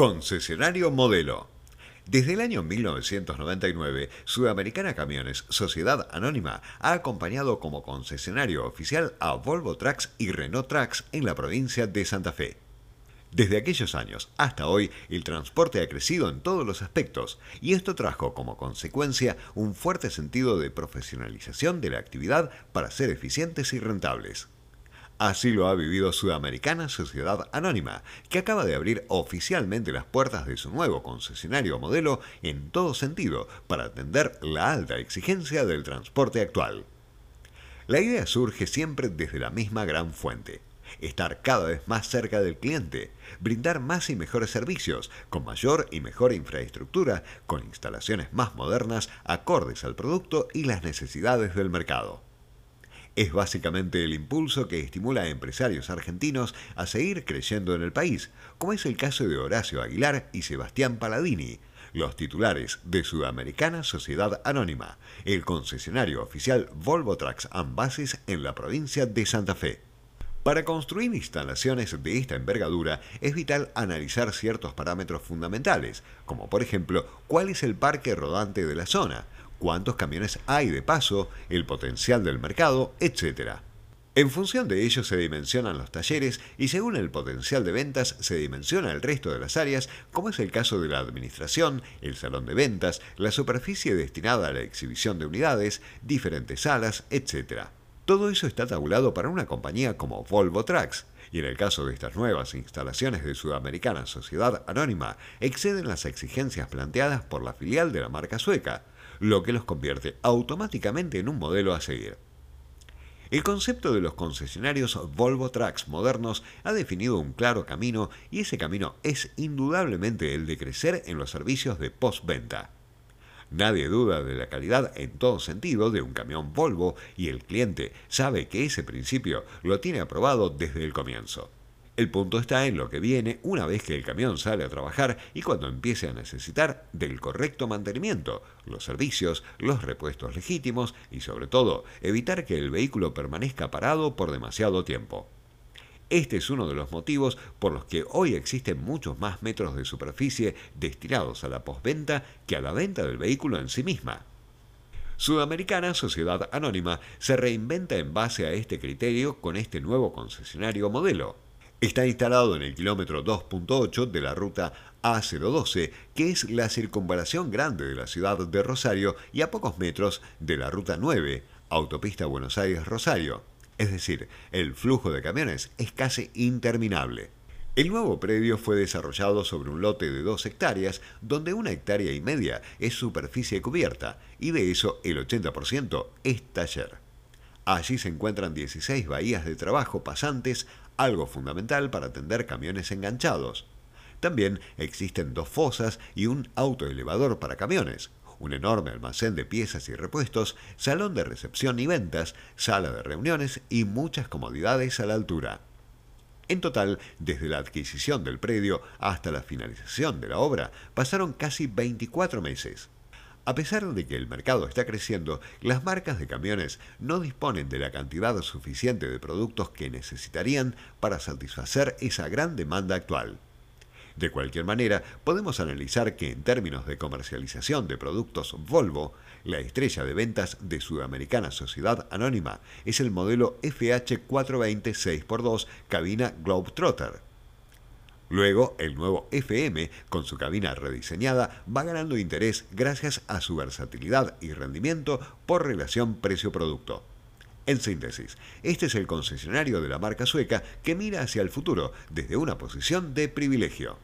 Concesionario Modelo. Desde el año 1999, Sudamericana Camiones, Sociedad Anónima, ha acompañado como concesionario oficial a Volvo Trucks y Renault Trucks en la provincia de Santa Fe. Desde aquellos años hasta hoy, el transporte ha crecido en todos los aspectos y esto trajo como consecuencia un fuerte sentido de profesionalización de la actividad para ser eficientes y rentables. Así lo ha vivido Sudamericana Sociedad Anónima, que acaba de abrir oficialmente las puertas de su nuevo concesionario modelo en todo sentido para atender la alta exigencia del transporte actual. La idea surge siempre desde la misma gran fuente, estar cada vez más cerca del cliente, brindar más y mejores servicios, con mayor y mejor infraestructura, con instalaciones más modernas, acordes al producto y las necesidades del mercado. Es básicamente el impulso que estimula a empresarios argentinos a seguir creyendo en el país, como es el caso de Horacio Aguilar y Sebastián Paladini, los titulares de Sudamericana Sociedad Anónima, el concesionario oficial Volvo Trucks and Buses en la provincia de Santa Fe. Para construir instalaciones de esta envergadura es vital analizar ciertos parámetros fundamentales, como por ejemplo cuál es el parque rodante de la zona, cuántos camiones hay de paso, el potencial del mercado, etc. En función de ello se dimensionan los talleres y según el potencial de ventas se dimensiona el resto de las áreas, como es el caso de la administración, el salón de ventas, la superficie destinada a la exhibición de unidades, diferentes salas, etc. Todo eso está tabulado para una compañía como Volvo Trucks, y en el caso de estas nuevas instalaciones de Sudamericana Sociedad Anónima, exceden las exigencias planteadas por la filial de la marca sueca, lo que los convierte automáticamente en un modelo a seguir. El concepto de los concesionarios Volvo Trucks modernos ha definido un claro camino y ese camino es indudablemente el de crecer en los servicios de postventa. Nadie duda de la calidad en todo sentido de un camión Volvo y el cliente sabe que ese principio lo tiene aprobado desde el comienzo. El punto está en lo que viene una vez que el camión sale a trabajar y cuando empiece a necesitar del correcto mantenimiento, los servicios, los repuestos legítimos y sobre todo evitar que el vehículo permanezca parado por demasiado tiempo. Este es uno de los motivos por los que hoy existen muchos más metros de superficie destinados a la postventa que a la venta del vehículo en sí misma. Sudamericana Sociedad Anónima se reinventa en base a este criterio con este nuevo concesionario modelo. Está instalado en el kilómetro 2.8 de la ruta A012, que es la circunvalación grande de la ciudad de Rosario y a pocos metros de la ruta 9, autopista Buenos Aires-Rosario. Es decir, el flujo de camiones es casi interminable. El nuevo predio fue desarrollado sobre un lote de dos hectáreas, donde una hectárea y media es superficie cubierta, y de eso el 80% es taller. Allí se encuentran 16 bahías de trabajo pasantes algo fundamental para atender camiones enganchados. También existen dos fosas y un autoelevador para camiones, un enorme almacén de piezas y repuestos, salón de recepción y ventas, sala de reuniones y muchas comodidades a la altura. En total, desde la adquisición del predio hasta la finalización de la obra, pasaron casi 24 meses. A pesar de que el mercado está creciendo, las marcas de camiones no disponen de la cantidad suficiente de productos que necesitarían para satisfacer esa gran demanda actual. De cualquier manera, podemos analizar que en términos de comercialización de productos Volvo, la estrella de ventas de Sudamericana Sociedad Anónima es el modelo FH 420 6x2 cabina Globetrotter Luego, el nuevo FM, con su cabina rediseñada, va ganando interés gracias a su versatilidad y rendimiento por relación precio-producto. En síntesis, este es el concesionario de la marca sueca que mira hacia el futuro desde una posición de privilegio.